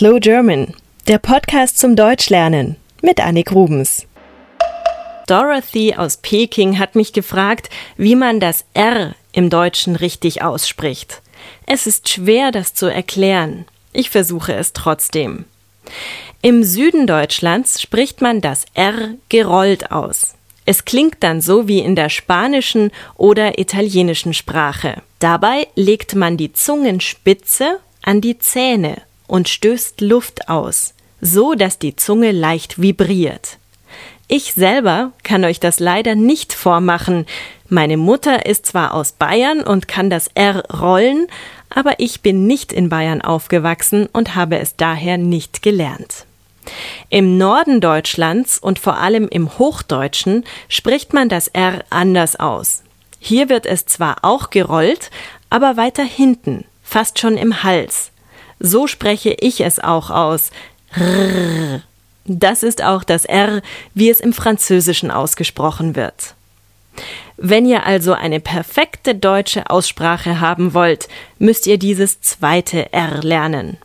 Slow German, der Podcast zum Deutschlernen mit Annik Rubens. Dorothy aus Peking hat mich gefragt, wie man das R im Deutschen richtig ausspricht. Es ist schwer, das zu erklären. Ich versuche es trotzdem. Im Süden Deutschlands spricht man das R gerollt aus. Es klingt dann so wie in der spanischen oder italienischen Sprache. Dabei legt man die Zungenspitze an die Zähne und stößt Luft aus, so dass die Zunge leicht vibriert. Ich selber kann euch das leider nicht vormachen. Meine Mutter ist zwar aus Bayern und kann das R rollen, aber ich bin nicht in Bayern aufgewachsen und habe es daher nicht gelernt. Im Norden Deutschlands und vor allem im Hochdeutschen spricht man das R anders aus. Hier wird es zwar auch gerollt, aber weiter hinten, fast schon im Hals. So spreche ich es auch aus. Rrr. Das ist auch das R, wie es im Französischen ausgesprochen wird. Wenn ihr also eine perfekte deutsche Aussprache haben wollt, müsst ihr dieses zweite R lernen.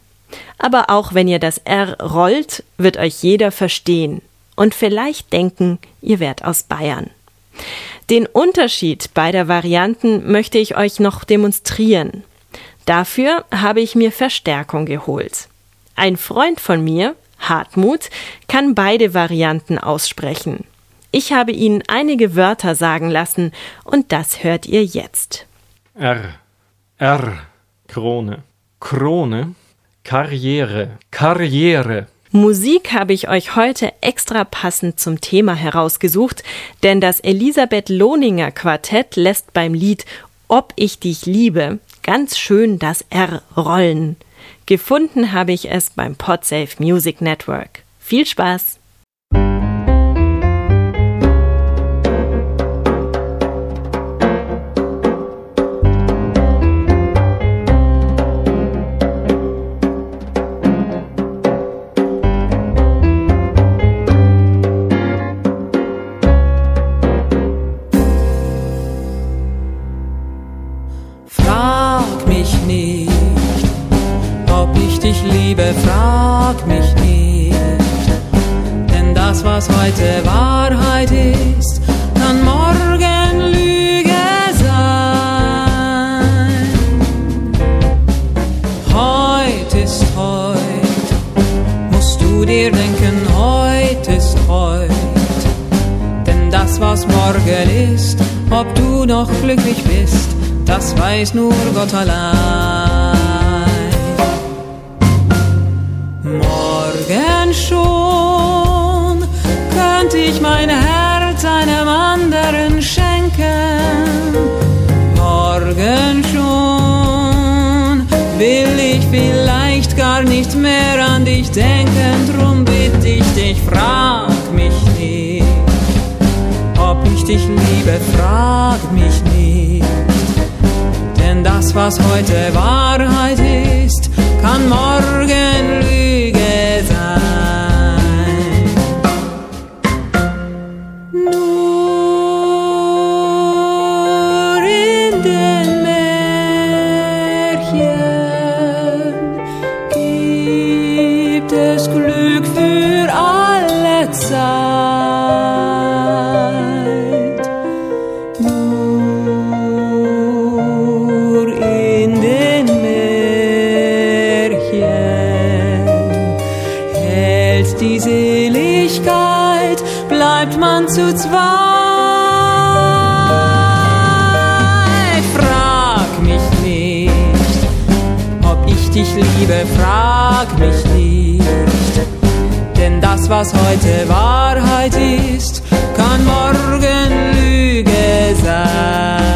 Aber auch wenn ihr das R rollt, wird euch jeder verstehen und vielleicht denken, ihr wärt aus Bayern. Den Unterschied beider Varianten möchte ich euch noch demonstrieren. Dafür habe ich mir Verstärkung geholt. Ein Freund von mir, Hartmut, kann beide Varianten aussprechen. Ich habe ihn einige Wörter sagen lassen und das hört ihr jetzt. R. R. Krone. Krone. Karriere. Karriere. Musik habe ich euch heute extra passend zum Thema herausgesucht, denn das Elisabeth Lohninger Quartett lässt beim Lied Ob ich dich liebe ganz schön das R rollen. Gefunden habe ich es beim Podsafe Music Network. Viel Spaß! Was heute Wahrheit ist, kann morgen Lüge sein. Heute ist heut, musst du dir denken, heute ist heut. Denn das, was morgen ist, ob du noch glücklich bist, das weiß nur Gott allein. Nicht mehr an dich denken. Drum bitt ich dich, frag mich nicht, ob ich dich liebe, frag mich nicht. Denn das, was heute Wahrheit ist, zu zweit. Frag mich nicht, ob ich dich liebe, frag mich nicht. Denn das, was heute Wahrheit ist, kann morgen Lüge sein.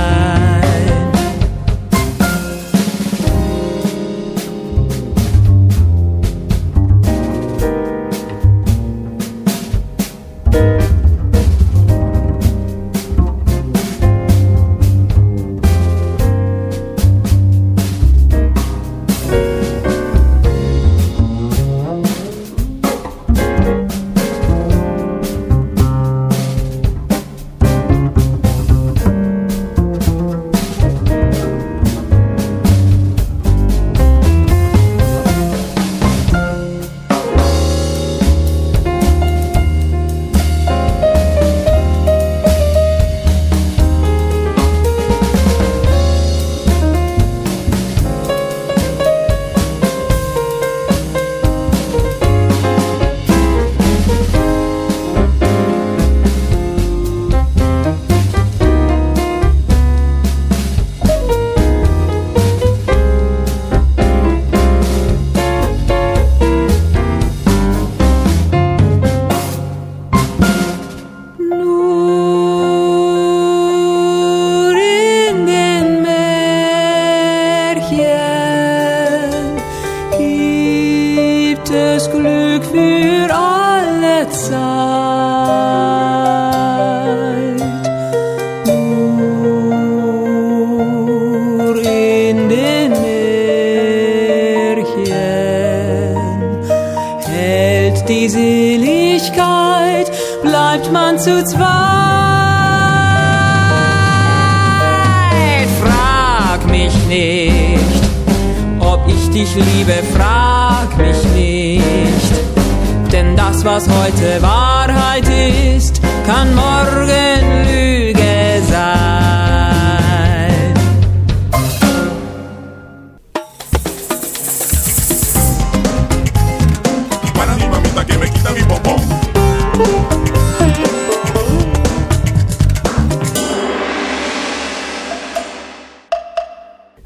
Die Seligkeit, bleibt man zu zweit. Frag mich nicht, ob ich dich liebe, frag mich nicht. Denn das, was heute Wahrheit ist, kann morgen Lüge